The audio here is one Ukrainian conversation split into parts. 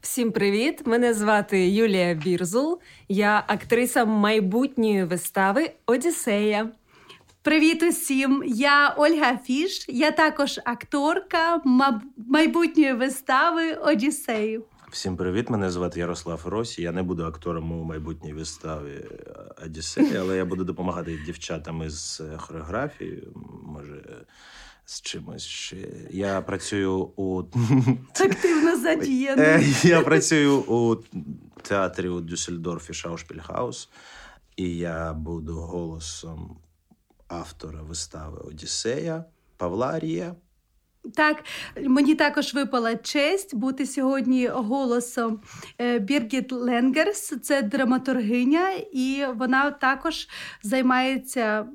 Всім привіт! Мене звати Юлія Бірзул. Я актриса майбутньої вистави Одіссея. Привіт усім! Я Ольга Фіш. Я також акторка майбутньої вистави Одіссею. Всім привіт! Мене звати Ярослав Росі. Я не буду актором у майбутній виставі Одіссеї, але я буду допомагати дівчатам із хореографії. Може з чимось ще. Я працюю у активно задіяно. Е, я працюю у театрі у Дюссельдорфі Шаушпільгаус, і я буду голосом автора вистави Одіссея Павла Арія. Так, мені також випала честь бути сьогодні голосом е, Біргіт Ленгерс, це драматургиня, і вона також займається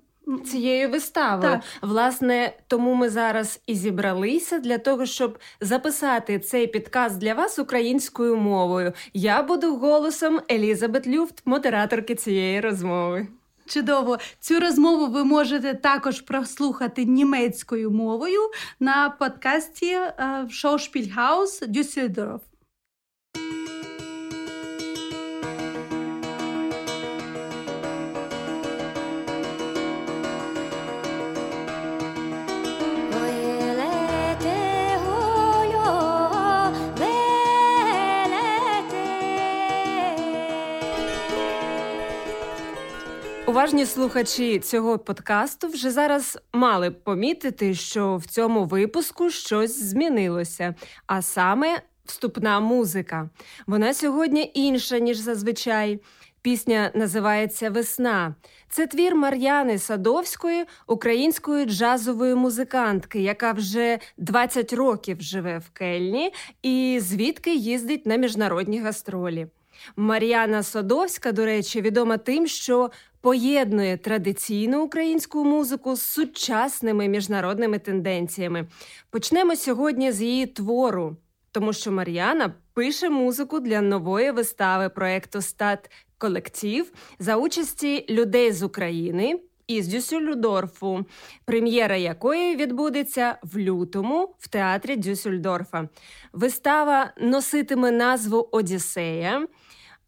цією виставою. Так. Власне, тому ми зараз і зібралися для того, щоб записати цей підкаст для вас українською мовою. Я буду голосом Елізабет Люфт, модераторки цієї розмови. Чудово, цю розмову ви можете також прослухати німецькою мовою на подкасті Шоушпільгаус Дюссельдорф. Уважні слухачі цього подкасту вже зараз мали б помітити, що в цьому випуску щось змінилося, а саме вступна музика. Вона сьогодні інша ніж зазвичай. Пісня називається Весна. Це твір Мар'яни Садовської, української джазової музикантки, яка вже 20 років живе в Кельні і звідки їздить на міжнародні гастролі. Мар'яна Садовська, до речі, відома тим, що поєднує традиційну українську музику з сучасними міжнародними тенденціями. Почнемо сьогодні з її твору, тому що Мар'яна пише музику для нової вистави проекту Стат Колектив за участі людей з України. Із Дюссельдорфу, прем'єра якої відбудеться в лютому в театрі Дюссельдорфа. Вистава носитиме назву Одіссея.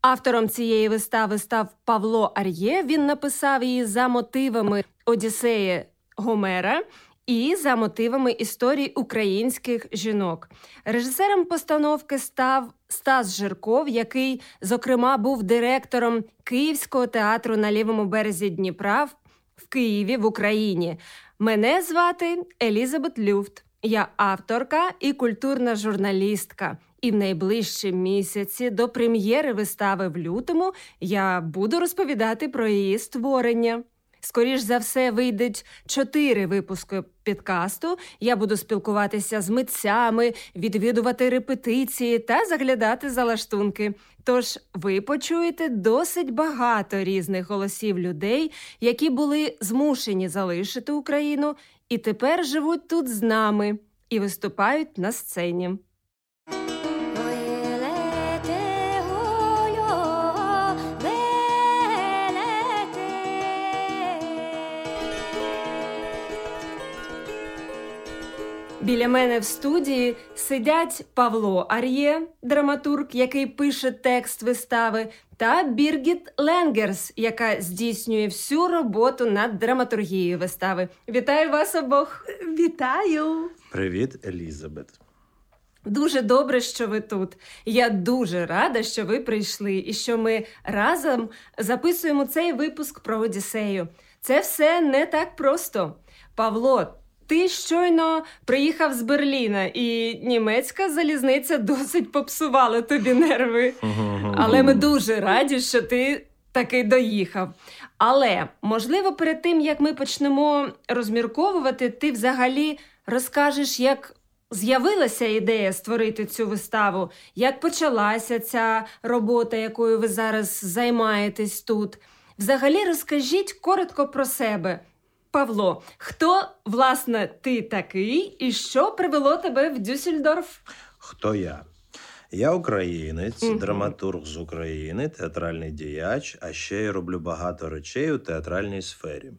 Автором цієї вистави став Павло Ар'є. Він написав її за мотивами Одіссеї Гомера. І за мотивами історій українських жінок. Режисером постановки став Стас Жирков, який, зокрема, був директором Київського театру на лівому березі Дніпра в Києві в Україні. Мене звати Елізабет Люфт. Я авторка і культурна журналістка. І в найближчі місяці до прем'єри вистави в лютому я буду розповідати про її створення. Скоріш за все, вийдуть чотири випуски підкасту. Я буду спілкуватися з митцями, відвідувати репетиції та заглядати за лаштунки. Тож ви почуєте досить багато різних голосів людей, які були змушені залишити Україну і тепер живуть тут з нами і виступають на сцені. Біля мене в студії сидять Павло Ар'є, драматург, який пише текст вистави, та Біргіт Ленгерс, яка здійснює всю роботу над драматургією вистави. Вітаю вас обох! Вітаю! Привіт, Елізабет! Дуже добре, що ви тут. Я дуже рада, що ви прийшли і що ми разом записуємо цей випуск про Одіссею. Це все не так просто. Павло, ти щойно приїхав з Берліна, і німецька залізниця досить попсувала тобі нерви. Але ми дуже раді, що ти таки доїхав. Але можливо, перед тим як ми почнемо розмірковувати, ти взагалі розкажеш, як. З'явилася ідея створити цю виставу, як почалася ця робота, якою ви зараз займаєтесь тут. Взагалі, розкажіть коротко про себе, Павло, хто власне ти такий і що привело тебе в Дюссельдорф? Хто я? Я українець, mm-hmm. драматург з України, театральний діяч, а ще й роблю багато речей у театральній сфері.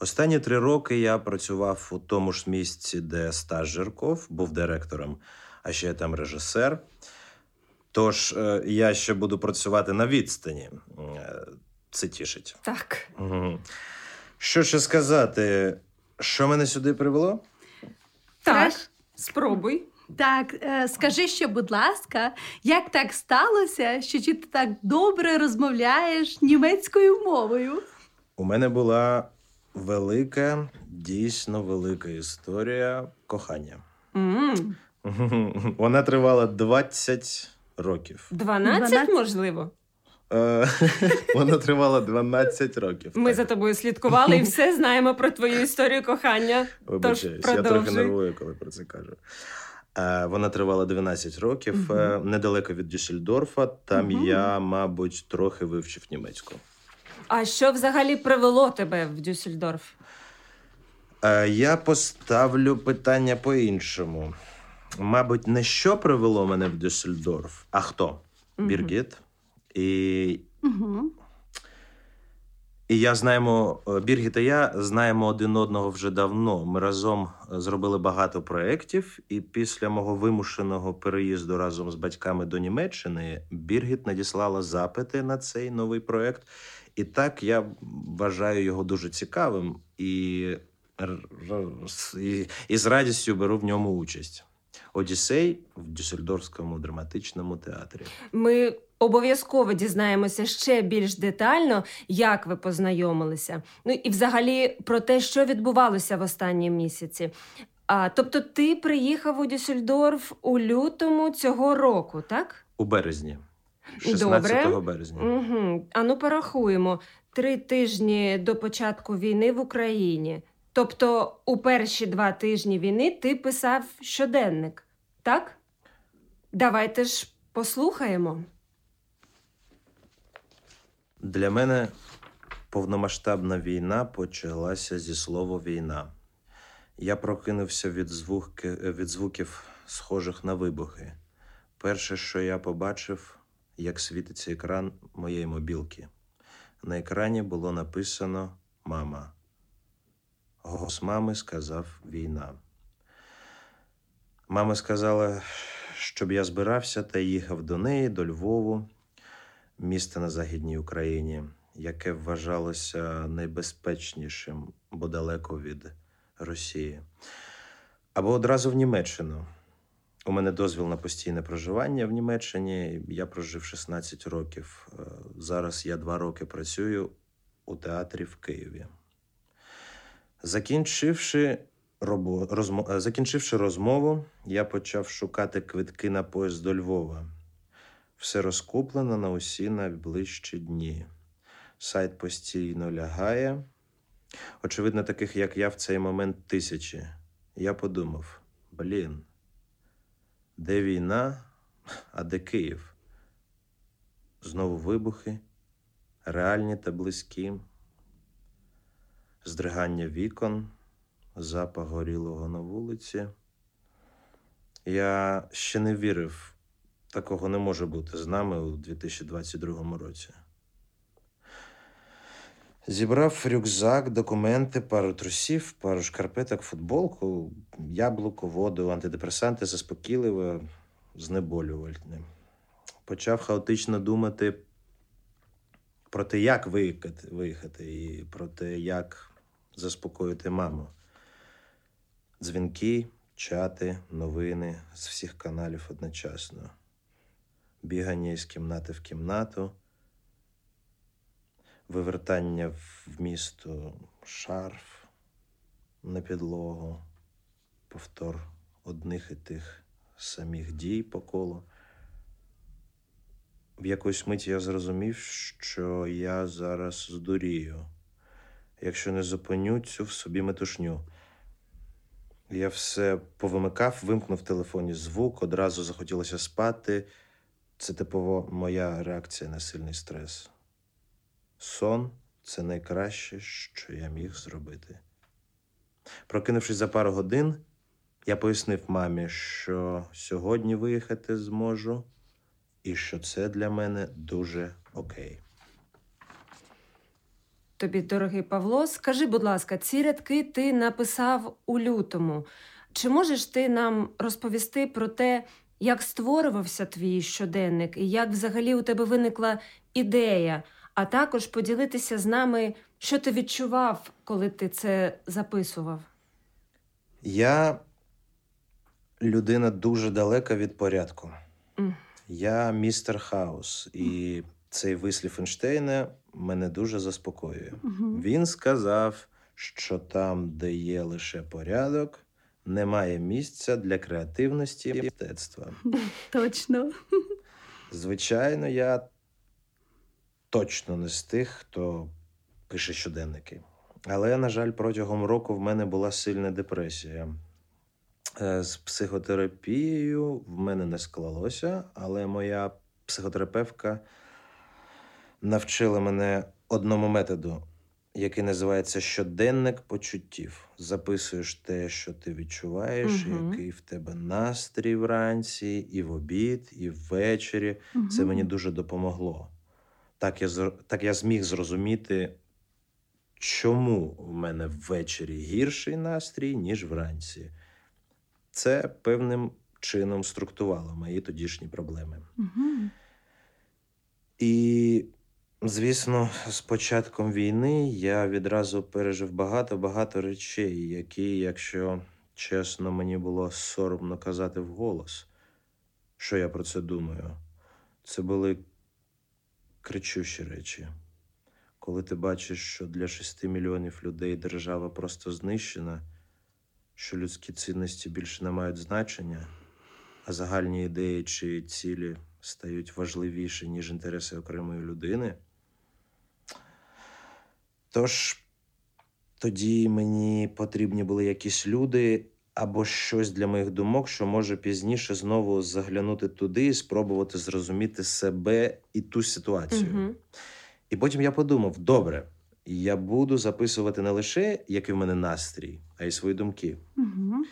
Останні три роки я працював у тому ж місці, де Стас Жирков був директором, а ще там режисер. Тож е, я ще буду працювати на відстані. Е, це тішить. Так. Угу. Що ще сказати? Що мене сюди привело? Так, спробуй. Так, е, скажи ще, будь ласка, як так сталося, що чи ти так добре розмовляєш німецькою мовою? У мене була велика, дійсно велика історія кохання. М, Вона тривала 20 років. 12, 12? можливо. Е, Вона тривала 12 років. Ми так. за тобою слідкували і все знаємо про твою історію кохання. Вибачаюсь, я трохи нервую, коли про це кажу. Е, Вона тривала 12 років е, недалеко від Дюссельдорфа. Там Мгм. я, мабуть, трохи вивчив німецьку. А що взагалі привело тебе в Дюссельдорф? Я поставлю питання по-іншому. Мабуть, не що привело мене в Дюссельдорф, а хто? Біргіт. І, Угу. і я знаємо, е, Біргіт та я знаємо один одного вже давно. Ми разом е, зробили багато проєктів, і після мого вимушеного переїзду разом з батьками до Німеччини Біргіт надіслала запити на цей новий проєкт. І так я вважаю його дуже цікавим і, і, і з радістю беру в ньому участь. Одіссей в Дюссельдорфському драматичному театрі. Ми обов'язково дізнаємося ще більш детально, як ви познайомилися. Ну і взагалі про те, що відбувалося в останні місяці. А, тобто, ти приїхав у Дюссельдорф у лютому цього року, так? У березні, 16 Добре. березня. Угу. А ну порахуємо три тижні до початку війни в Україні. Тобто, у перші два тижні війни ти писав щоденник, так? Давайте ж послухаємо. Для мене повномасштабна війна почалася зі слова війна. Я прокинувся від, звуки, від звуків, схожих на вибухи. Перше, що я побачив, як світиться екран моєї мобілки. На екрані було написано Мама. Голос мами сказав війна. Мама сказала, щоб я збирався та їхав до неї, до Львову, міста на Західній Україні, яке вважалося найбезпечнішим, бо далеко від Росії. Або одразу в Німеччину. У мене дозвіл на постійне проживання в Німеччині. Я прожив 16 років. Е, Зараз я два роки працюю у театрі в Києві. Закінчивши, робо... розмо... е, Закінчивши розмову, я почав шукати квитки на поїзд до Львова. Все розкуплено на усі найближчі дні. Сайт постійно лягає. Очевидно, таких, як я, в цей момент тисячі. Я подумав: блін, де війна, а де Київ? Знову вибухи, реальні та близькі, здригання вікон, запах горілого на вулиці. Я ще не вірив, такого не може бути з нами у 2022 році. Зібрав рюкзак, документи, пару трусів, пару шкарпеток, футболку, яблуко, воду, антидепресанти, заспокійливе, знеболювальне. Почав хаотично думати про те, як виїхати, виїхати, і про те, як заспокоїти маму. Дзвінки, чати, новини з всіх каналів одночасно. Бігання із кімнати в кімнату вивертання в місто шарф на підлогу, повтор одних і тих самих дій по колу. В якусь мить я зрозумів, що я зараз здурію, якщо не зупиню цю в собі метушню. Я все повимикав, вимкнув в телефоні звук, одразу захотілося спати. Це типово моя реакція на сильний стрес. Сон це найкраще, що я міг зробити. Прокинувшись за пару годин, я пояснив мамі, що сьогодні виїхати зможу, і що це для мене дуже окей. Тобі, дорогий Павло, скажи, будь ласка, ці рядки ти написав у лютому. Чи можеш ти нам розповісти про те, як створювався твій щоденник, і як взагалі у тебе виникла ідея, а також поділитися з нами, що ти відчував, коли ти це записував. Я людина дуже далека від порядку. Mm. Я містер Хаус, і цей вислів Ейнштейна мене дуже заспокоює. Мгм. Він сказав, що там, де є лише порядок, немає місця для креативності і мистецтва. Точно. Звичайно, я точно не з тих, хто пише щоденники. Але, на жаль, протягом року в мене була сильна депресія. Е, З психотерапією в мене не склалося, але моя психотерапевтка навчила мене одному методу, який називається щоденник почуттів. Записуєш те, що ти відчуваєш, Мгм. який в тебе настрій вранці, і в обід, і ввечері. Це мені дуже допомогло. Так я, так я зміг зрозуміти, чому в мене ввечері гірший настрій, ніж вранці. Це певним чином структувало мої тодішні проблеми. Мгм. І, звісно, з початком війни я відразу пережив багато-багато речей, які, якщо чесно, мені було соромно казати вголос, що я про це думаю. Це були кричущі речі. Коли ти бачиш, що для 6 мільйонів людей держава просто знищена, що людські цінності більше не мають значення, а загальні ідеї чи цілі стають важливіші, ніж інтереси окремої людини. Тож тоді мені потрібні були якісь люди або щось для моїх думок, що може пізніше знову заглянути туди і спробувати зрозуміти себе і ту ситуацію. Угу. І потім я подумав: добре, я буду записувати не лише, який в мене настрій, а й свої думки. Мгм.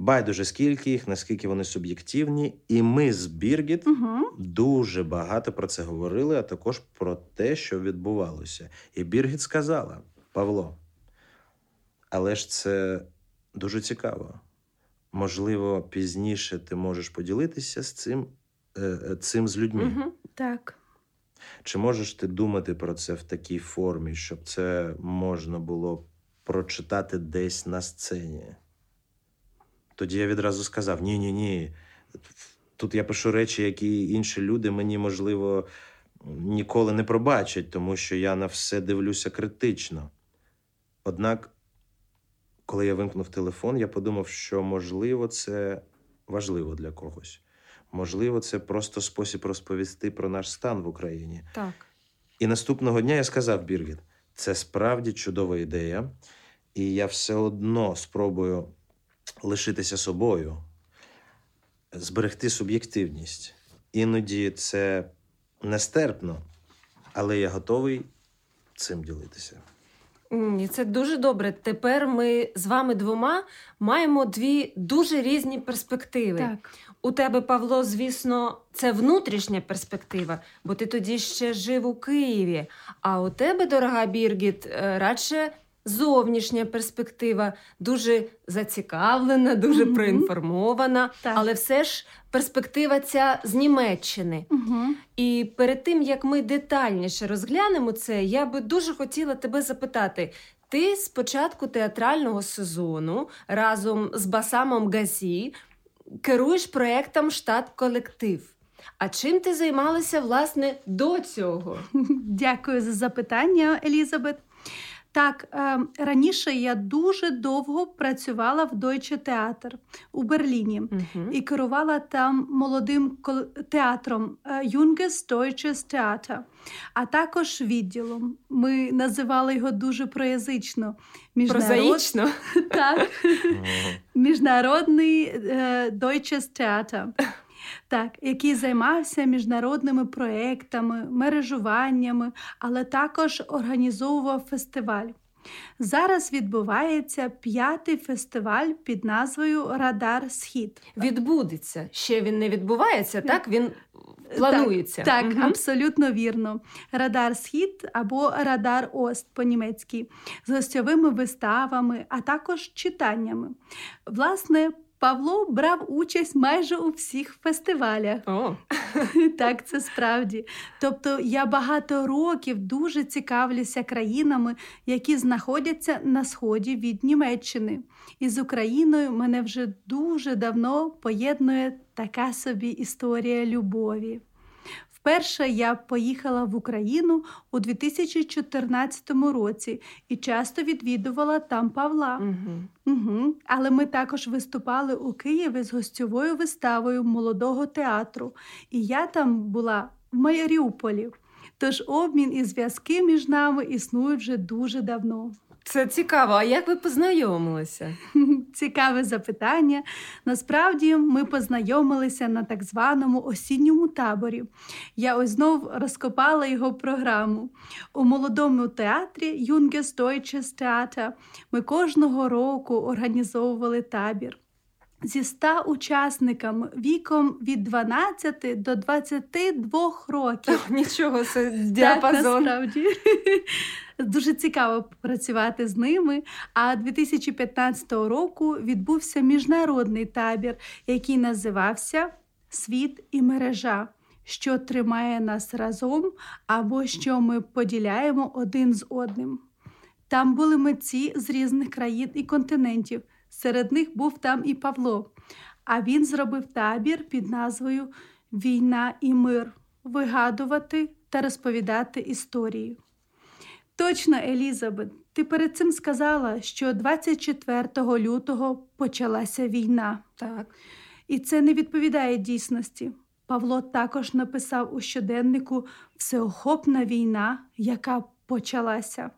Байдуже скільки їх, наскільки вони суб'єктивні, і ми з Біргіт Мгм. дуже багато про це говорили, а також про те, що відбувалося. І Біргіт сказала: Павло, але ж це дуже цікаво. Можливо, пізніше ти можеш поділитися з цим, е, е, цим з людьми. Угу. Так. Чи можеш ти думати про це в такій формі, щоб це можна було прочитати десь на сцені? Тоді я відразу сказав: ні, ні, ні. Тут я пишу речі, які інші люди мені, можливо, ніколи не пробачать, тому що я на все дивлюся критично. Однак, коли я вимкнув телефон, я подумав, що можливо це важливо для когось. Можливо, це просто спосіб розповісти про наш стан в Україні. Так. І наступного дня я сказав Біргіт, це справді чудова ідея, і я все одно спробую лишитися собою, зберегти суб'єктивність. Іноді це нестерпно, але я готовий цим ділитися. І це дуже добре. Тепер ми з вами двома маємо дві дуже різні перспективи. Так. У тебе, Павло, звісно, це внутрішня перспектива, бо ти тоді ще жив у Києві. А у тебе, дорога Біргіт, е, радше зовнішня перспектива, дуже зацікавлена, дуже Мгм. проінформована, Так. але все ж перспектива ця з Німеччини. Угу. І перед тим як ми детальніше розглянемо це, я би дуже хотіла тебе запитати. Ти з початку театрального сезону разом з Басамом Газі керуєш проєктом штат колектив. А чим ти займалася власне до цього? Дякую за запитання, Елізабет. Так, е, раніше я дуже довго працювала в Deutsche Theater у Берліні Угу. і керувала там молодим театром е, Junges Deutsches Theater, а також відділом. Ми називали його дуже проязично. Міжнарод... Прозаїчно? Так. Міжнародний е, Deutsches Theater, так, який займався міжнародними проектами, мережуваннями, але також організовував фестиваль. Зараз відбувається п'ятий фестиваль під назвою Радар Схід. Відбудеться. Ще він не відбувається, так? Він планується. Так, Мгм. абсолютно вірно. Радар Схід або Радар Ост по-німецьки з гостьовими виставами, а також читаннями. Власне, Павло брав участь майже у всіх фестивалях. О. Так, це справді. Тобто я багато років дуже цікавлюся країнами, які знаходяться на сході від Німеччини. І з Україною мене вже дуже давно поєднує така собі історія любові. Вперше я поїхала в Україну у 2014 році і часто відвідувала там Павла. Угу. Угу. Але ми також виступали у Києві з гостьовою виставою молодого театру, і я там була в Маріуполі. Тож обмін і зв'язки між нами існують вже дуже давно. Це цікаво. А як ви познайомилися? Цікаве запитання. Насправді ми познайомилися на так званому осінньому таборі. Я ось знов розкопала його програму. У молодому театрі Junges Deutsches Theater ми кожного року організовували табір. Зі ста учасниками віком від 12 до 22 років. Нічого це Так, діапазон. насправді. Дуже цікаво працювати з ними. А 2015 року відбувся міжнародний табір, який називався Світ і мережа, що тримає нас разом або що ми поділяємо один з одним. Там були митці з різних країн і континентів. Серед них був там і Павло. А він зробив табір під назвою Війна і мир вигадувати та розповідати історії. Точно, Елізабет, ти перед цим сказала, що 24 лютого почалася війна. Так. І це не відповідає дійсності. Павло також написав у щоденнику Всеохопна війна, яка почалася.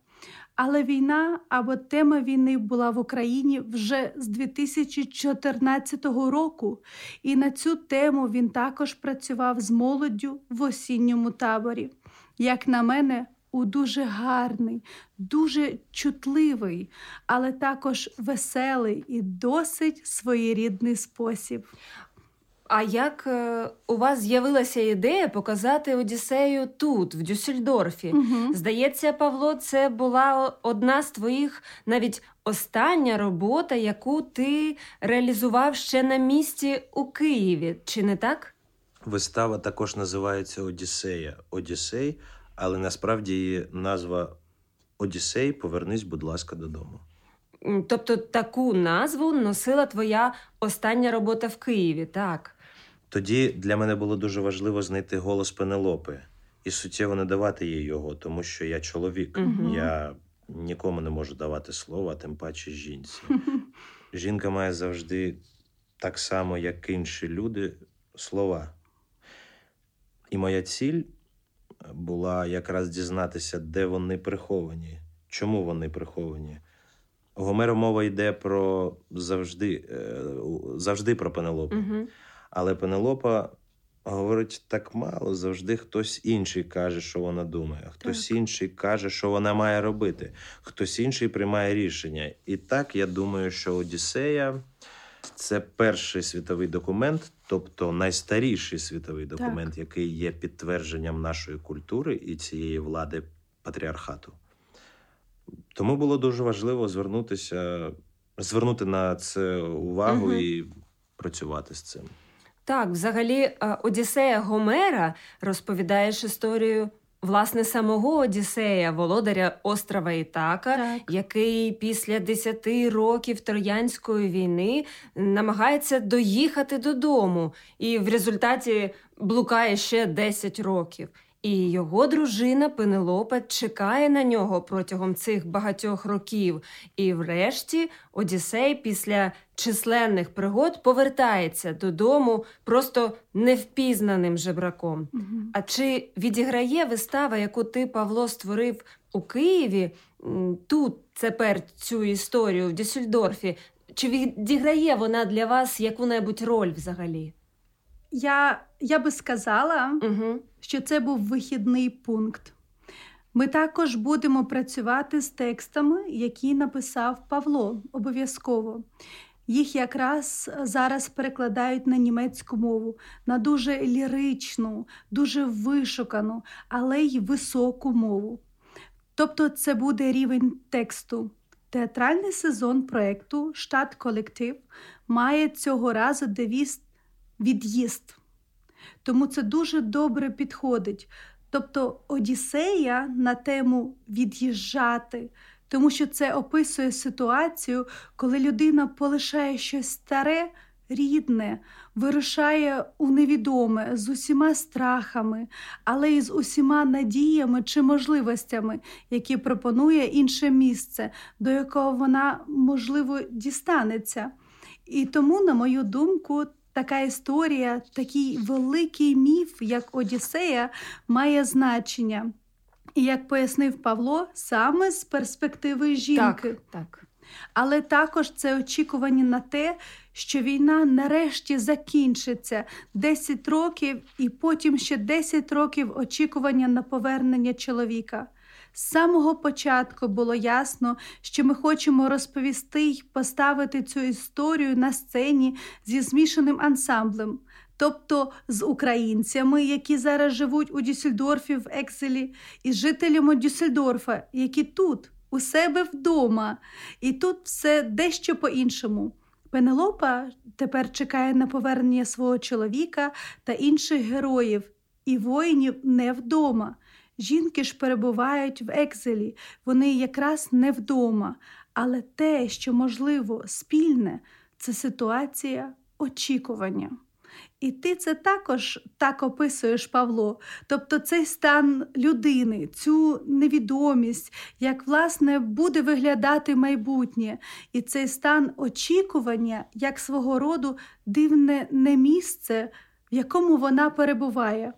Але війна або тема війни була в Україні вже з 2014 року, і на цю тему він також працював з молоддю в осінньому таборі. Як на мене, у дуже гарний, дуже чутливий, але також веселий і досить своєрідний спосіб. А як е, у вас з'явилася ідея показати Одіссею тут, в Дюссельдорфі? Угу. Здається, Павло, це була одна з твоїх навіть остання робота, яку ти реалізував ще на місці у Києві, чи не так? Вистава також називається Одіссея. Одіссей, але насправді її назва Одіссей, повернись, будь ласка, додому. Тобто таку назву носила твоя остання робота в Києві, так? Тоді для мене було дуже важливо знайти голос Пенелопи і суттєво не давати їй його, тому що я чоловік. Мгм. Я нікому не можу давати слова, тим паче жінці. Жінка має завжди так само, як інші люди, слова. І моя ціль була якраз дізнатися, де вони приховані, чому вони приховані. У Гомера мова йде про завжди, е, завжди про Пенелопу. Угу. Але Пенелопа говорить так мало, завжди хтось інший каже, що вона думає, хтось Так. інший каже, що вона має робити, хтось інший приймає рішення. І так я думаю, що Одіссея це перший світовий документ, тобто найстаріший світовий документ, який є підтвердженням нашої культури і цієї влади патріархату. Тому було дуже важливо звернутися, звернути на це увагу угу. і працювати з цим. Так, взагалі, е, Одіссея Гомера розповідаєш історію власне самого Одіссея, володаря острова Ітака, Так. який після 10 років Троянської війни намагається доїхати додому, і в результаті блукає ще 10 років. І його дружина Пенелопа чекає на нього протягом цих багатьох років. І врешті Одіссей після численних пригод повертається додому просто невпізнаним жебраком. Мгм. А чи відіграє вистава, яку ти, Павло, створив у Києві, тут тепер цю історію в Дюссельдорфі? Чи відіграє вона для вас яку-небудь роль взагалі? Я, я би сказала, Угу. що це був вихідний пункт. Ми також будемо працювати з текстами, які написав Павло обов'язково. Їх якраз зараз перекладають на німецьку мову, на дуже ліричну, дуже вишукану, але й високу мову. Тобто це буде рівень тексту Театральний сезон проєкту Штат Колектив має цього разу девіз від'їзд. Тому це дуже добре підходить. Тобто Одіссея на тему від'їжджати, тому що це описує ситуацію, коли людина полишає щось старе, рідне, вирушає у невідоме з усіма страхами, але й з усіма надіями чи можливостями, які пропонує інше місце, до якого вона, можливо, дістанеться. І тому, на мою думку, така історія, такий великий міф, як Одіссея, має значення. І як пояснив Павло, саме з перспективи жінки. Так, так. Але також це очікування на те, що війна нарешті закінчиться 10 років, і потім ще 10 років очікування на повернення чоловіка. З самого початку було ясно, що ми хочемо розповісти й поставити цю історію на сцені зі змішаним ансамблем, тобто з українцями, які зараз живуть у Дюссельдорфі в Екселі, і з жителями Дюссельдорфа, які тут, у себе вдома, і тут все дещо по-іншому. Пенелопа тепер чекає на повернення свого чоловіка та інших героїв, і воїнів не вдома. Жінки ж перебувають в екзелі, вони якраз не вдома. Але те, що можливо спільне, це ситуація очікування. І ти це також так описуєш, Павло. Тобто цей стан людини, цю невідомість, як власне буде виглядати майбутнє, і цей стан очікування як свого роду дивне не місце, в якому вона перебуває.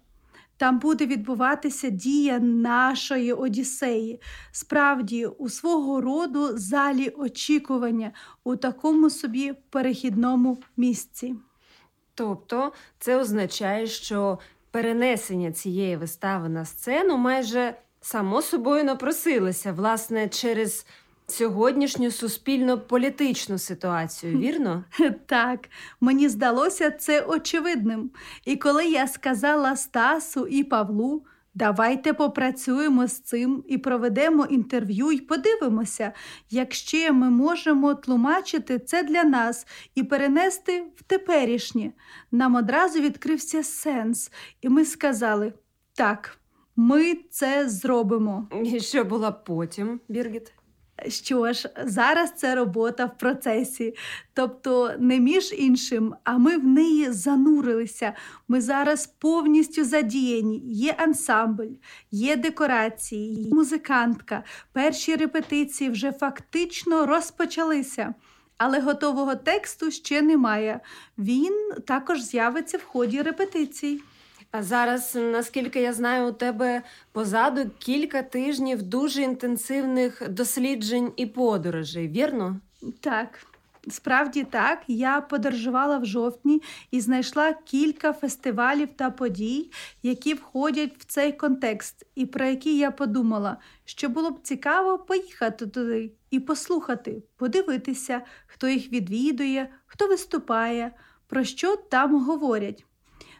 Там буде відбуватися дія нашої Одіссеї, справді у свого роду залі очікування у такому собі перехідному місці. Тобто це означає, що перенесення цієї вистави на сцену майже само собою напросилося, власне, через сьогоднішню суспільно-політичну ситуацію, вірно? Так, мені здалося це очевидним. І коли я сказала Стасу і Павлу, давайте попрацюємо з цим і проведемо інтерв'ю і подивимося, як ще ми можемо тлумачити це для нас і перенести в теперішнє. Нам одразу відкрився сенс, і ми сказали так. Ми це зробимо. І що була потім, Біргіт? Що ж, зараз це робота в процесі, тобто не між іншим, а ми в неї занурилися. Ми зараз повністю задіяні. Є ансамбль, є декорації, є музикантка. Перші репетиції вже фактично розпочалися. Але готового тексту ще немає. Він також з'явиться в ході репетицій. А зараз, наскільки я знаю, у тебе позаду кілька тижнів дуже інтенсивних досліджень і подорожей, вірно? Так. Справді так, я подорожувала в жовтні і знайшла кілька фестивалів та подій, які входять в цей контекст, і про які я подумала, що було б цікаво поїхати туди і послухати, подивитися, хто їх відвідує, хто виступає, про що там говорять.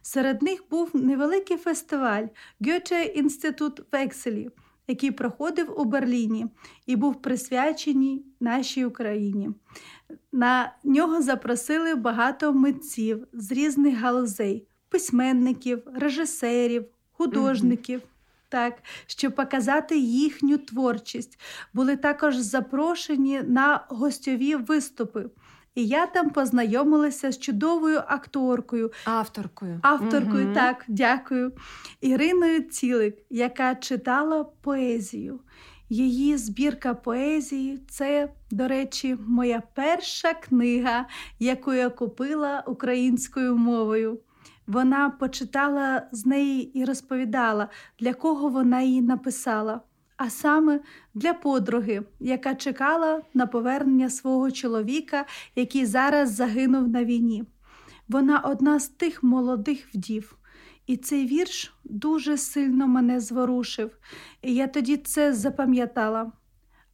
Серед них був невеликий фестиваль Goethe інститут Векселі, який проходив у Берліні і був присвячений нашій Україні. На нього запросили багато митців з різних галузей, письменників, режисерів, художників. Mm-hmm. Так, щоб показати їхню творчість, були також запрошені на гостьові виступи. І я там познайомилася з чудовою акторкою, авторкою. Авторкою, угу. так, дякую. Іриною Цілик, яка читала поезію. Її збірка поезії це, до речі, моя перша книга, яку я купила українською мовою. Вона почитала з неї і розповідала, для кого вона її написала а саме для подруги, яка чекала на повернення свого чоловіка, який зараз загинув на війні. Вона одна з тих молодих вдів. І цей вірш дуже сильно мене зворушив, і я тоді це запам'ятала.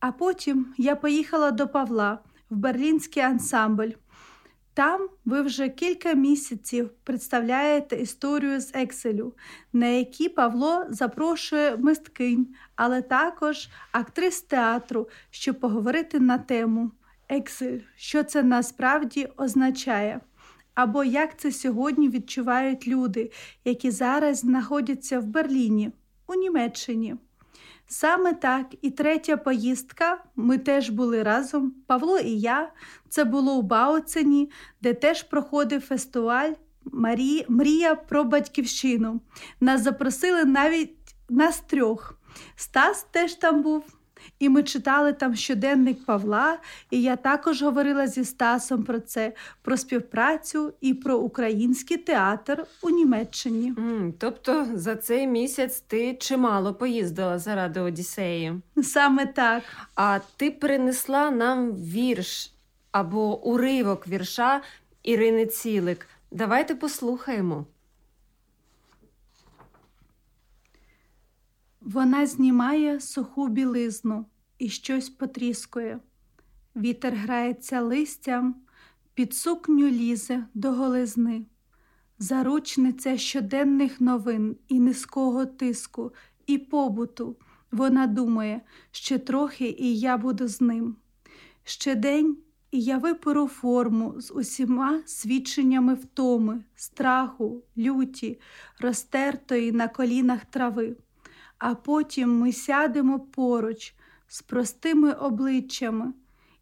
А потім я поїхала до Павла в берлінський ансамбль. Там ви вже кілька місяців представляєте історію з Екселю, на якій Павло запрошує мисткинь, але також актрис театру, щоб поговорити на тему Ексель, що це насправді означає, або як це сьогодні відчувають люди, які зараз знаходяться в Берліні, у Німеччині. Саме так і третя поїздка. Ми теж були разом, Павло і я. Це було у Бауцені, де теж проходив фестиваль Марі... Мрія про батьківщину. Нас запросили навіть нас трьох. Стас теж там був. І ми читали там щоденник Павла, і я також говорила зі Стасом про це, про співпрацю і про український театр у Німеччині. Mm, тобто за цей місяць ти чимало поїздила заради Одіссеї. Саме так. А ти принесла нам вірш або уривок вірша Ірини Цілик. Давайте послухаємо. Вона знімає суху білизну і щось потріскує. Вітер грається листям, під сукню лізе до голизни, заручниця щоденних новин і низького тиску, і побуту. Вона думає, ще трохи, і я буду з ним. Ще день, і я випору форму з усіма свідченнями втоми, страху, люті, розтертої на колінах трави а потім ми сядемо поруч з простими обличчями,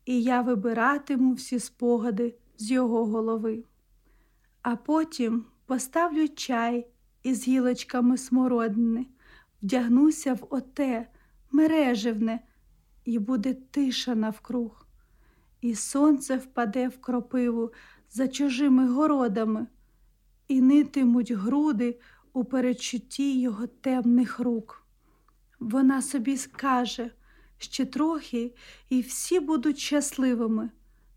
і я вибиратиму всі спогади з його голови. А потім поставлю чай із гілочками смородини, вдягнуся в оте мережевне, і буде тиша навкруг. І сонце впаде в кропиву за чужими городами, і нитимуть груди у перечутті його темних рук. Вона собі скаже ще трохи, і всі будуть щасливими.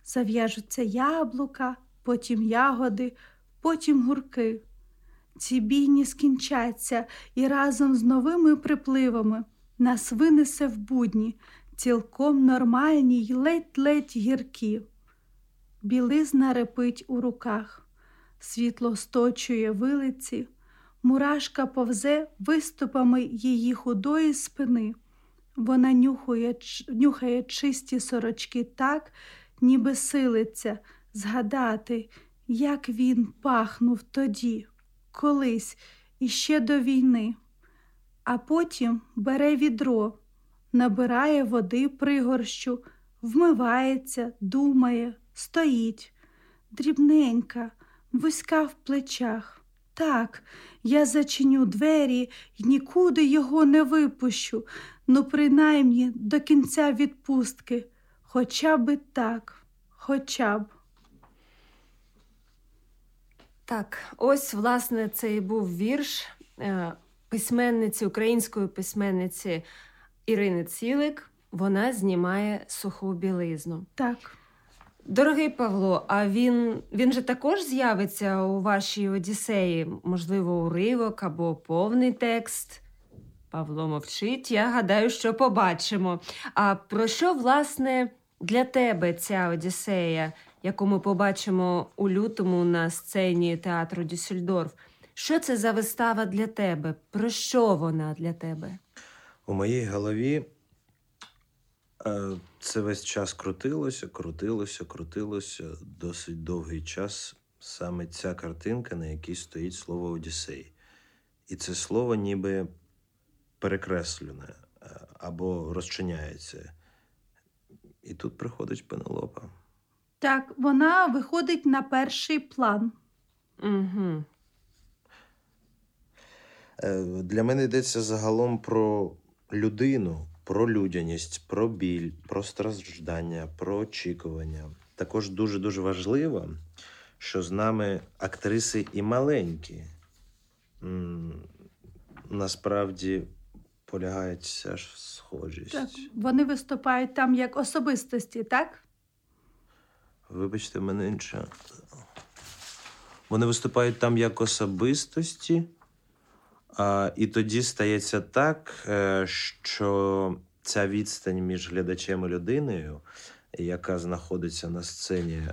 Зав'яжуться яблука, потім ягоди, потім гурки. Ці бійні скінчаться і разом з новими припливами нас винесе в будні, цілком нормальні й ледь-ледь гіркі. Білизна репить у руках, світло сточує вилиці. Мурашка повзе виступами її худої спини. Вона нюхає, нюхає чисті сорочки так, ніби силиться згадати, як він пахнув тоді, колись іще до війни, а потім бере відро, набирає води пригорщу, вмивається, думає, стоїть, дрібненька, вузька в плечах. Так, я зачиню двері і нікуди його не випущу, ну, принаймні до кінця відпустки. Хоча би так, хоча б. Так, ось, власне, це і був вірш е, письменниці, української письменниці Ірини Цілик. Вона знімає суху білизну. Так. Дорогий Павло, а він він же також з'явиться у вашій Одіссеї, можливо, уривок або повний текст. Павло мовчить, я гадаю, що побачимо. А про що, власне, для тебе ця Одіссея, яку ми побачимо у лютому на сцені театру Дюссельдорф? Що це за вистава для тебе? Про що вона для тебе? У моїй голові це весь час крутилося, крутилося, крутилося досить довгий час. Саме ця картинка, на якій стоїть слово Одіссей. І це слово ніби перекреслене е, або розчиняється. І тут приходить Пенелопа. Так, вона виходить на перший план. Угу. Для мене йдеться загалом про людину, про людяність, про біль, про страждання, про очікування. Також дуже дуже важливо, що з нами актриси і маленькі. Насправді полягають вся ж схожість. Так, Вони виступають там як особистості, так? Вибачте, мене інше. Вони виступають там як особистості. А, І тоді стається так, е, що ця відстань між глядачем і людиною, яка знаходиться на сцені,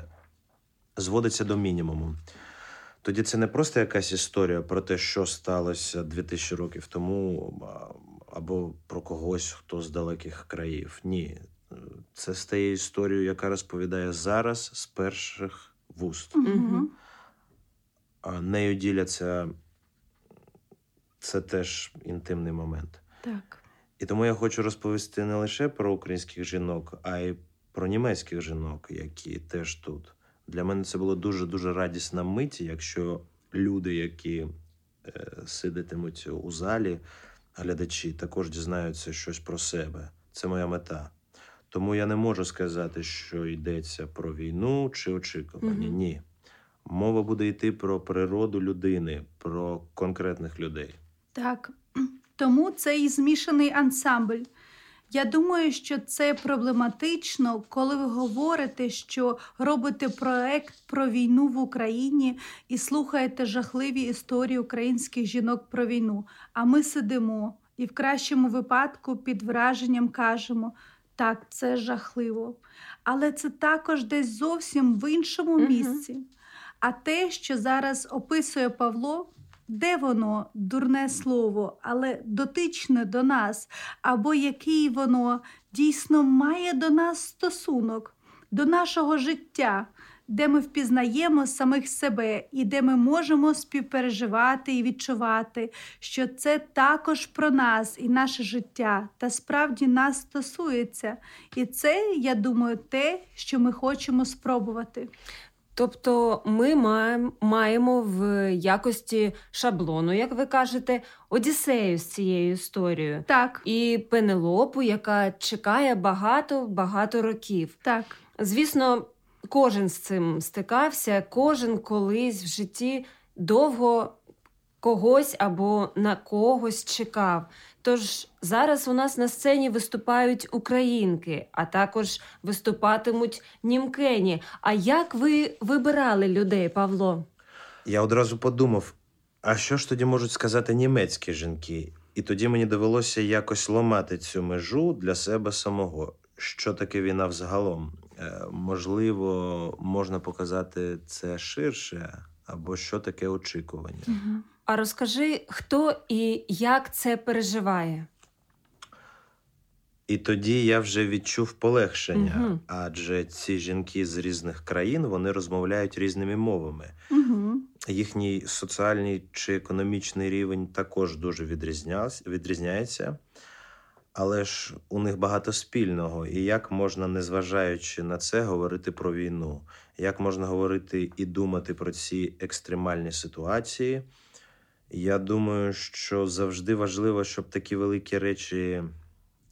зводиться до мінімуму. Тоді це не просто якась історія про те, що сталося 2000 років тому, або про когось, хто з далеких країв. Ні. Це стає історією, яка розповідає зараз з перших вуст. Угу. Нею діляться це теж інтимний момент. Так. І тому я хочу розповісти не лише про українських жінок, а й про німецьких жінок, які теж тут. Для мене це було дуже дуже радісна мить, якщо люди, які е, сидитимуть у залі, глядачі, також дізнаються щось про себе. Це моя мета. Тому я не можу сказати, що йдеться про війну чи очікування. Мгм. Ні. Мова буде йти про природу людини, про конкретних людей. Так. Тому це і змішаний ансамбль. Я думаю, що це проблематично, коли ви говорите, що робите проект про війну в Україні і слухаєте жахливі історії українських жінок про війну. А ми сидимо і в кращому випадку під враженням кажемо: так, це жахливо. Але це також десь зовсім в іншому місці. А те, що зараз описує Павло, де воно дурне слово, але дотичне до нас, або який воно дійсно має до нас стосунок, до нашого життя, де ми впізнаємо самих себе і де ми можемо співпереживати і відчувати, що це також про нас і наше життя, та справді нас стосується. І це, я думаю, те, що ми хочемо спробувати. Тобто ми маємо, в якості шаблону, як ви кажете, Одіссею з цією історією. Так, І Пенелопу, яка чекає багато-багато років. так. Звісно, кожен з цим стикався, кожен колись в житті довго когось або на когось чекав. Тож зараз у нас на сцені виступають українки, а також виступатимуть німкені. А як ви вибирали людей, Павло? Я одразу подумав: а що ж тоді можуть сказати німецькі жінки? І тоді мені довелося якось ломати цю межу для себе самого. Що таке війна взагалом? Е, можливо, можна показати це ширше, або що таке очікування. Угу. А розкажи, хто і як це переживає? І тоді я вже відчув полегшення, Мгм. адже ці жінки з різних країн вони розмовляють різними мовами. Угу. Їхній соціальний чи економічний рівень також дуже відрізняється, але ж у них багато спільного. І як можна, незважаючи на це, говорити про війну? Як можна говорити і думати про ці екстремальні ситуації? Я думаю, що завжди важливо, щоб такі великі речі,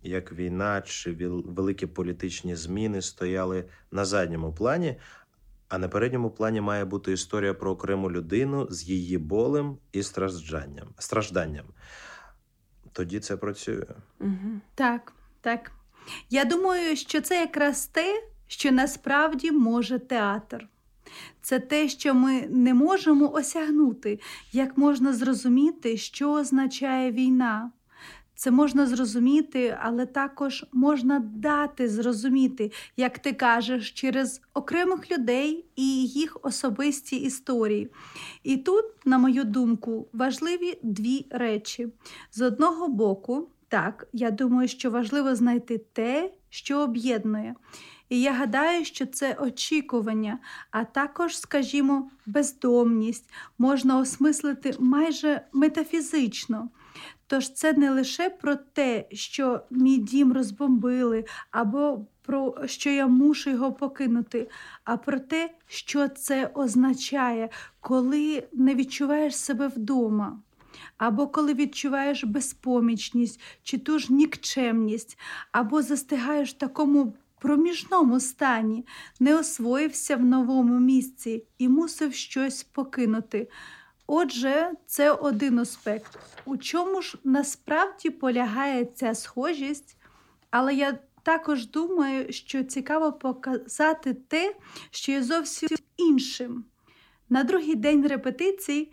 як війна чи великі політичні зміни, стояли на задньому плані, а на передньому плані має бути історія про окрему людину з її болем і стражданням. стражданням. Тоді це працює. Так, так. Я думаю, що це якраз те, що насправді може театр. Це те, що ми не можемо осягнути, як можна зрозуміти, що означає війна. Це можна зрозуміти, але також можна дати зрозуміти, як ти кажеш, через окремих людей і їх особисті історії. І тут, на мою думку, важливі дві речі. З одного боку, так, я думаю, що важливо знайти те, що об'єднує. І я гадаю, що це очікування, а також, скажімо, бездомність можна осмислити майже метафізично. Тож це не лише про те, що мій дім розбомбили, або про що я мушу його покинути, а про те, що це означає, коли не відчуваєш себе вдома. Або коли відчуваєш безпомічність чи ту ж нікчемність, або застигаєш в такому проміжному стані, не освоївся в новому місці і мусив щось покинути. Отже, це один аспект. У чому ж насправді полягає ця схожість, але я також думаю, що цікаво показати те, що є зовсім іншим. На другий день репетицій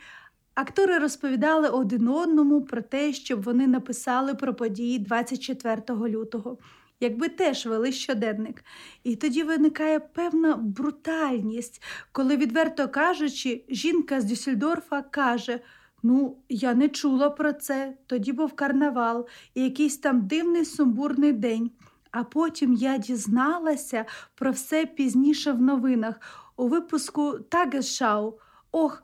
актори розповідали один одному про те, щоб вони написали про події 24 лютого. Якби теж вели щоденник. І тоді виникає певна брутальність, коли, відверто кажучи, жінка з Дюссельдорфа каже. Ну, я не чула про це. Тоді був карнавал і якийсь там дивний сумбурний день. А потім я дізналася про все пізніше в новинах у випуску Тагешау. Ох,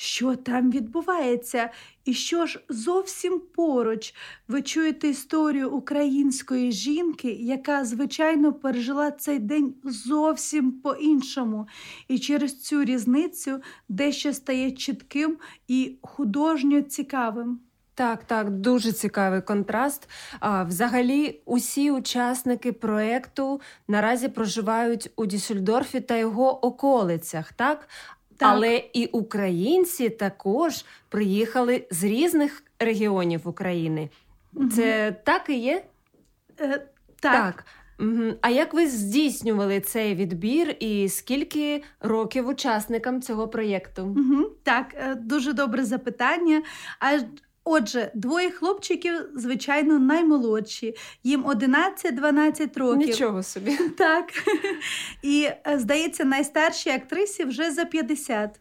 що там відбувається? І що ж зовсім поруч ви чуєте історію української жінки, яка, звичайно, пережила цей день зовсім по-іншому. І через цю різницю дещо стає чітким і художньо цікавим. Так, так, дуже цікавий контраст. А, Взагалі, усі учасники проекту наразі проживають у Дюссельдорфі та його околицях, так? Так. Але і українці також приїхали з різних регіонів України. Угу. Це так і є? Е, Так. так. Угу. А як ви здійснювали цей відбір і скільки років учасникам цього проєкту? Угу. Так, е, дуже добре запитання. Отже, двоє хлопчиків, звичайно, наймолодші, їм 11-12 років. Нічого собі. Так. І, е, здається, найстаршій актрисі вже за 50.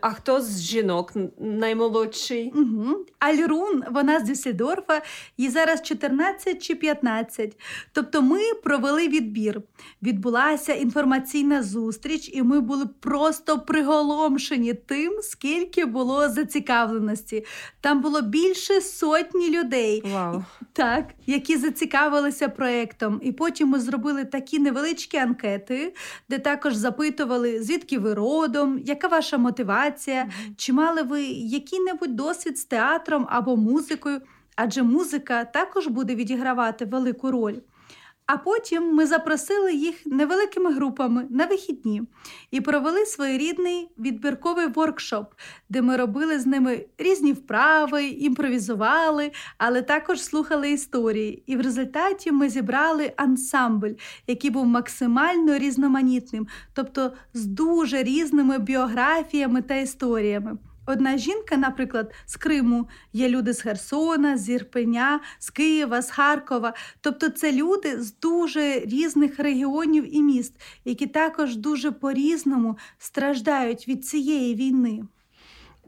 А хто з жінок наймолодший? Угу. Альрун, вона з Дюссельдорфа, їй зараз 14 чи 15. Тобто ми провели відбір. Відбулася інформаційна зустріч, і ми були просто приголомшені тим, скільки було зацікавленості. Там було більше сотні людей, Вау. так, які зацікавилися проектом. І потім ми зробили такі невеличкі анкети, де також запитували, звідки ви родом, яка ваша мотивація мотивація, чи мали ви який-небудь досвід з театром або музикою, адже музика також буде відігравати велику роль. А потім ми запросили їх невеликими групами на вихідні і провели своєрідний відбірковий воркшоп, де ми робили з ними різні вправи, імпровізували, але також слухали історії. І в результаті ми зібрали ансамбль, який був максимально різноманітним, тобто з дуже різними біографіями та історіями. Одна жінка, наприклад, з Криму, є люди з Херсона, з Ірпеня, з Києва, з Харкова. Тобто це люди з дуже різних регіонів і міст, які також дуже по-різному страждають від цієї війни.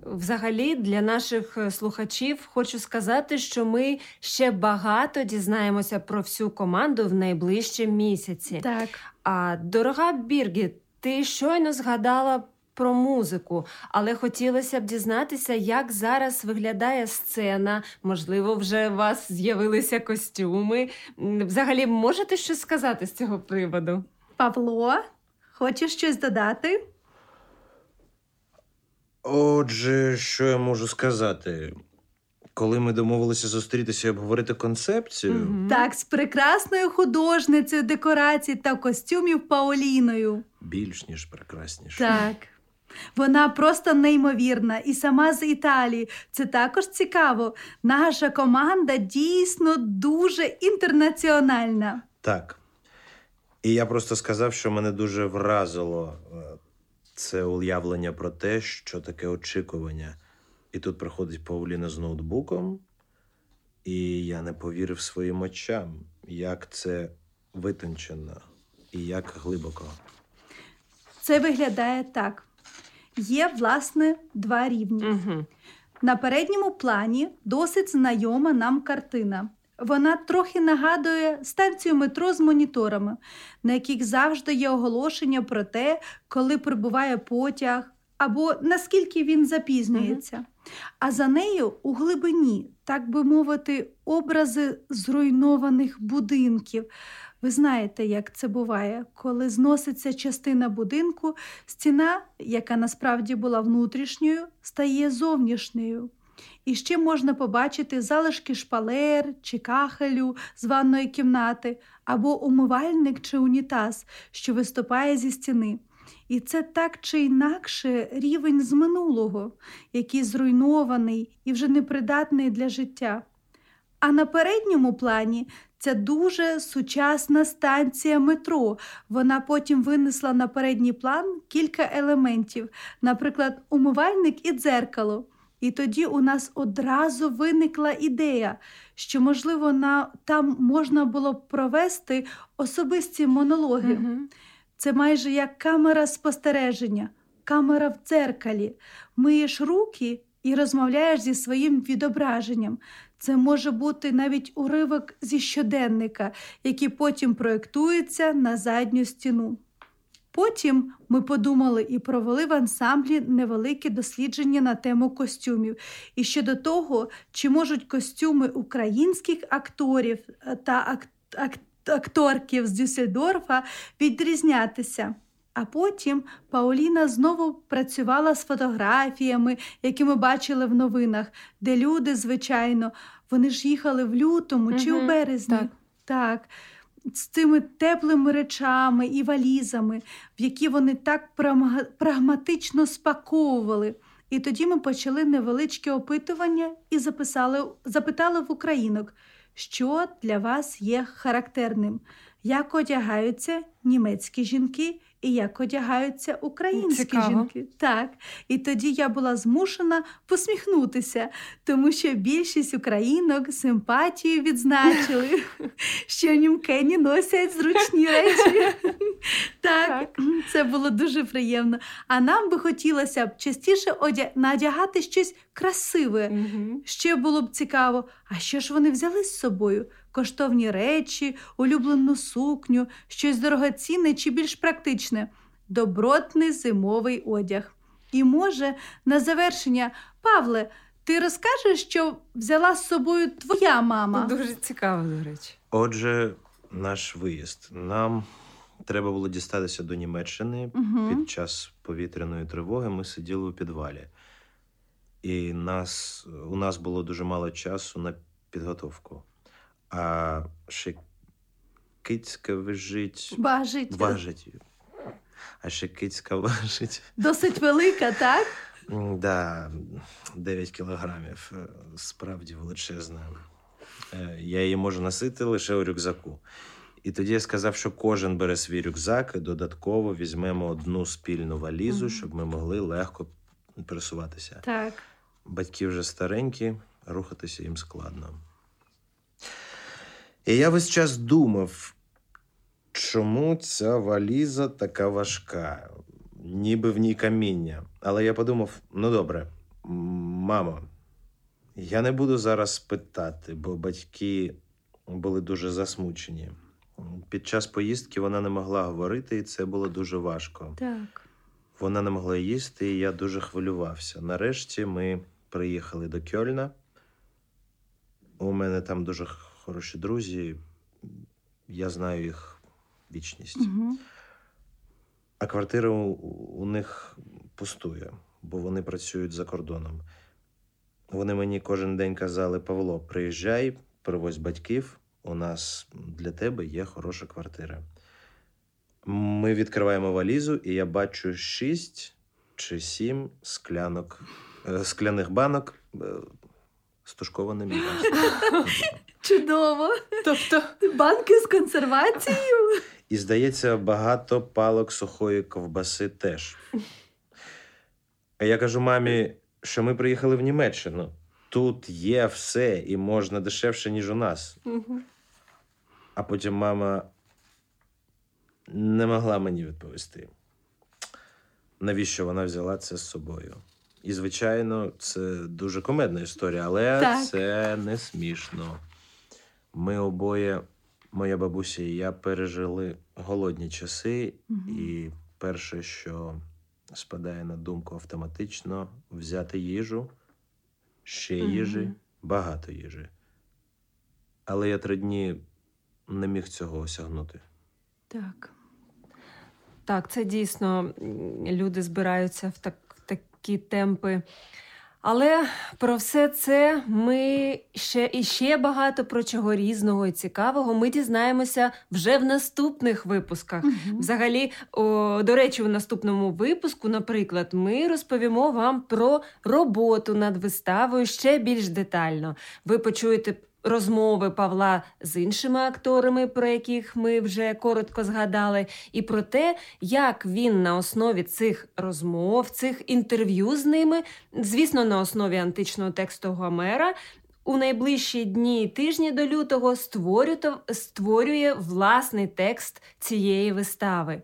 Взагалі, для наших е, слухачів хочу сказати, що ми ще багато дізнаємося про всю команду в найближчі місяці. Так. А дорога Біргі, ти щойно згадала про музику, але хотілося б дізнатися, як зараз виглядає сцена. Можливо, вже у вас з'явилися костюми. Взагалі, можете щось сказати з цього приводу? Павло, хочеш щось додати? Отже, що я можу сказати? Коли ми домовилися зустрітися і обговорити концепцію, mm так, з прекрасною художницею декорацій та костюмів Паоліною. Більш ніж прекрасніше. Так. Вона просто неймовірна і сама з Італії. Це також цікаво. Наша команда дійсно дуже інтернаціональна. Так. І я просто сказав, що мене дуже вразило е, це уявлення про те, що таке очікування. І тут приходить Пауліна з ноутбуком, і я не повірив своїм очам, як це витончено і як глибоко. Це виглядає так є, власне, два рівні. Угу. На передньому плані досить знайома нам картина. Вона трохи нагадує станцію метро з моніторами, на яких завжди є оголошення про те, коли прибуває потяг, або наскільки він запізнюється. Uh-huh. А за нею у глибині, так би мовити, образи зруйнованих будинків. Ви знаєте, як це буває, коли зноситься частина будинку, стіна, яка насправді була внутрішньою, стає зовнішньою. І ще можна побачити залишки шпалер чи кахелю з ванної кімнати, або умивальник чи унітаз, що виступає зі стіни. І це так чи інакше рівень з минулого, який зруйнований і вже непридатний для життя. А на передньому плані це дуже сучасна станція метро. Вона потім винесла на передній план кілька елементів, наприклад, умивальник і дзеркало. І тоді у нас одразу виникла ідея, що, можливо, на, там можна було б провести особисті монологи. Угу. Це майже як камера спостереження, камера в дзеркалі. Миєш руки і розмовляєш зі своїм відображенням. Це може бути навіть уривок зі щоденника, який потім проєктується на задню стіну. Потім ми подумали і провели в ансамблі невелике дослідження на тему костюмів. І щодо того, чи можуть костюми українських акторів та ак- ак- акторків з Дюссельдорфа відрізнятися. А потім Пауліна знову працювала з фотографіями, які ми бачили в новинах, де люди, звичайно, вони ж їхали в лютому чи у березні. так. так. З цими теплими речами і валізами, в які вони так прагматично спаковували. І тоді ми почали невеличке опитування і записали, запитали в українок, що для вас є характерним, як одягаються німецькі жінки і як одягаються українські Цікаво. жінки. Так. І тоді я була змушена посміхнутися, тому що більшість українок симпатію відзначили, що німкені носять зручні речі. Так, це було дуже приємно. А нам би хотілося б частіше одя... надягати щось красиве. Ще було б цікаво, а що ж вони взяли з собою? Коштовні речі, улюблену сукню, щось дорогоцінне чи більш практичне, добротний зимовий одяг. І може, на завершення, Павле, ти розкажеш, що взяла з собою твоя мама? Дуже цікаво, до речі. Отже, наш виїзд. Нам треба було дістатися до Німеччини. Угу. Під час повітряної тривоги ми сиділи у підвалі, і нас, у нас було дуже мало часу на підготовку. А ще кицька вижить, Бажить. важить. А ще кицька важить. Досить велика, так? Да, 9 кілограмів. Е, Справді величезна. Е, Я її можу носити лише у рюкзаку. І тоді я сказав, що кожен бере свій рюкзак, і додатково візьмемо одну спільну валізу, щоб ми могли легко пересуватися. Так. Батьки вже старенькі, рухатися їм складно. І я весь час думав, чому ця валіза така важка, ніби в ній каміння. Але я подумав: ну добре, мамо, я не буду зараз питати, бо батьки були дуже засмучені. Під час поїздки вона не могла говорити, і це було дуже важко. Так. Вона не могла їсти, і я дуже хвилювався. Нарешті ми приїхали до Кьольна. У мене там дуже хороші друзі. Я знаю їх вічність. Угу. А квартира у, у них пустує, бо вони працюють за кордоном. Вони мені кожен день казали: Павло, приїжджай, привозь батьків. У нас для тебе є хороша квартира. Ми відкриваємо валізу, і я бачу шість чи сім склянок, е, скляних банок е, з тушкованим м'ясом. Чудово. Тобто, Банки з консервацією. І, здається, багато палок сухої ковбаси теж. А я кажу мамі, що ми приїхали в Німеччину. Тут є все і можна дешевше, ніж у нас. угу. А потім мама не могла мені відповісти, навіщо вона взяла це з собою. І, звичайно, це дуже комедна історія, але Так. це не смішно. Ми обоє, моя бабуся і я, пережили голодні часи, Мгм. і перше, що спадає на думку автоматично, взяти їжу, ще Мгм. їжі, багато їжі. Але я три дні не міг цього осягнути. Так. Так, це дійсно люди збираються в, так, в такі темпи. Але про все це ми ще і ще багато про чого різного і цікавого ми дізнаємося вже в наступних випусках. Угу. Взагалі, о, до речі, у наступному випуску, наприклад, ми розповімо вам про роботу над виставою ще більш детально. Ви почуєте розмови Павла з іншими акторами, про яких ми вже коротко згадали, і про те, як він на основі цих розмов, цих інтерв'ю з ними, звісно, на основі античного тексту Гомера. У найближчі дні і тижні до лютого створює власний текст цієї вистави.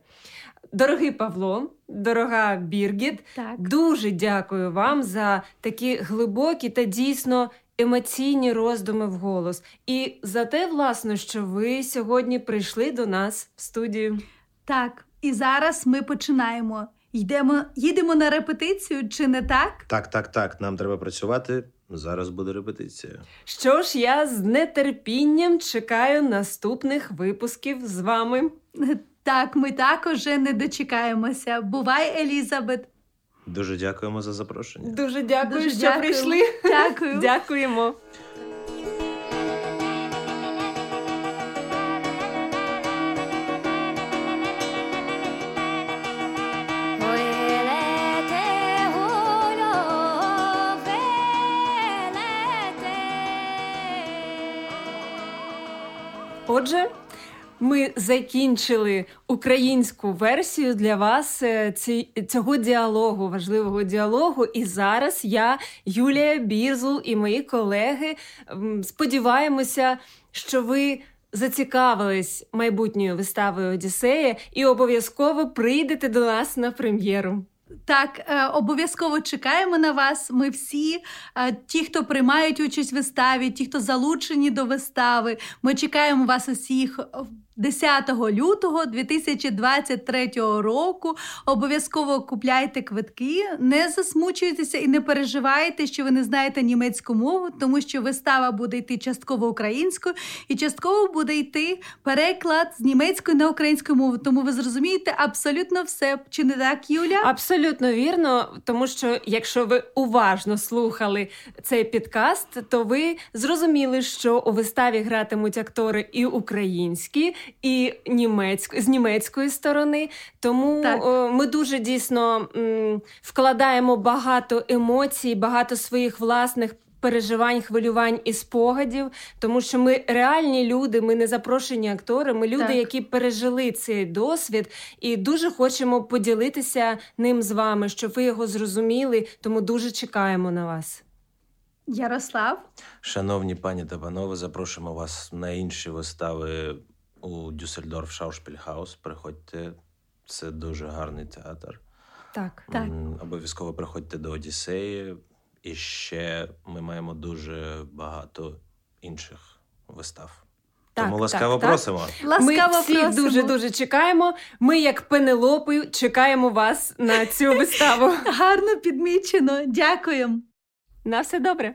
Дорогий Павло, дорога Біргіт, так. дуже дякую вам за такі глибокі та дійсно емоційні роздуми в голос. І за те, власне, що ви сьогодні прийшли до нас в студію. Так, і зараз ми починаємо. Йдемо, їдемо на репетицію, чи не так? Так, так, так. Нам треба працювати. Зараз буде репетиція. Що ж, я з нетерпінням чекаю наступних випусків з вами. Так, ми також не дочекаємося. Бувай, Елізабет. Дуже дякуємо за запрошення. Дуже дякую, Дуже що дякую. прийшли. Дякую. Дякуємо. Отже, ми закінчили українську версію для вас е, цього діалогу, важливого діалогу. І зараз я, Юлія Бірзул і мої колеги сподіваємося, що ви. Зацікавились майбутньою виставою Одіссея і обов'язково прийдете до нас на прем'єру. Так, е, обов'язково чекаємо на вас. Ми всі, е, ті, хто приймають участь в виставі, ті, хто залучені до вистави. Ми чекаємо вас усіх 10 лютого 2023 року. Обов'язково купляйте квитки, не засмучуйтеся і не переживайте, що ви не знаєте німецьку мову, тому що вистава буде йти частково українською і частково буде йти переклад з німецької на українську мову. Тому ви зрозумієте абсолютно все. Чи не так, Юля? Абсолютно вірно, тому що якщо ви уважно слухали цей підкаст, то ви зрозуміли, що у виставі гратимуть актори і українські і німецьк, з німецької сторони. Тому о, ми дуже дійсно м, вкладаємо багато емоцій, багато своїх власних. Переживань, хвилювань і спогадів, тому що ми реальні люди, ми не запрошені актори, ми люди, так. які пережили цей досвід, і дуже хочемо поділитися ним з вами, щоб ви його зрозуміли. Тому дуже чекаємо на вас. Ярослав, шановні пані та панове, запрошуємо вас на інші вистави у Дюссельдорф Шаушпільхаус. Приходьте, це дуже гарний театр. Так, так. Обов'язково приходьте до Одіссеї. І ще ми маємо дуже багато інших вистав. Так, Тому ласкаво так, просимо. Так. Ласкаво ми всіх дуже дуже чекаємо. Ми, як Пенелопи, чекаємо вас на цю виставу. Гарно підмічено. Дякуємо. На все добре.